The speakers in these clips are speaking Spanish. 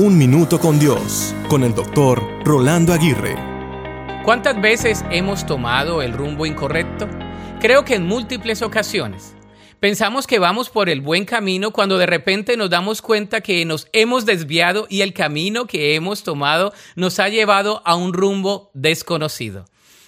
Un Minuto con Dios, con el doctor Rolando Aguirre. ¿Cuántas veces hemos tomado el rumbo incorrecto? Creo que en múltiples ocasiones. Pensamos que vamos por el buen camino cuando de repente nos damos cuenta que nos hemos desviado y el camino que hemos tomado nos ha llevado a un rumbo desconocido.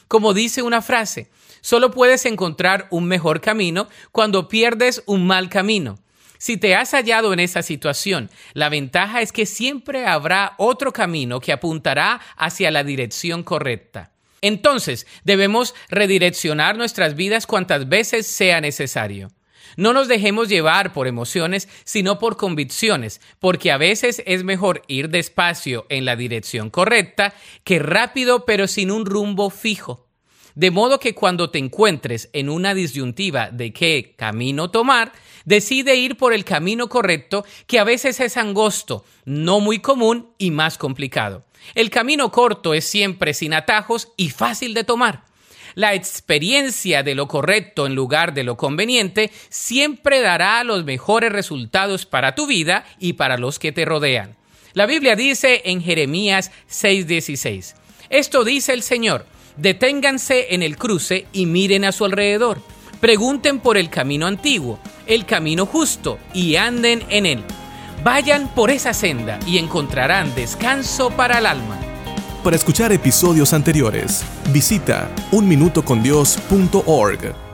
Como dice una frase, solo puedes encontrar un mejor camino cuando pierdes un mal camino. Si te has hallado en esa situación, la ventaja es que siempre habrá otro camino que apuntará hacia la dirección correcta. Entonces, debemos redireccionar nuestras vidas cuantas veces sea necesario. No nos dejemos llevar por emociones, sino por convicciones, porque a veces es mejor ir despacio en la dirección correcta que rápido pero sin un rumbo fijo. De modo que cuando te encuentres en una disyuntiva de qué camino tomar, decide ir por el camino correcto, que a veces es angosto, no muy común y más complicado. El camino corto es siempre sin atajos y fácil de tomar. La experiencia de lo correcto en lugar de lo conveniente siempre dará los mejores resultados para tu vida y para los que te rodean. La Biblia dice en Jeremías 6:16, esto dice el Señor, deténganse en el cruce y miren a su alrededor, pregunten por el camino antiguo el camino justo y anden en él. Vayan por esa senda y encontrarán descanso para el alma. Para escuchar episodios anteriores, visita unminutocondios.org.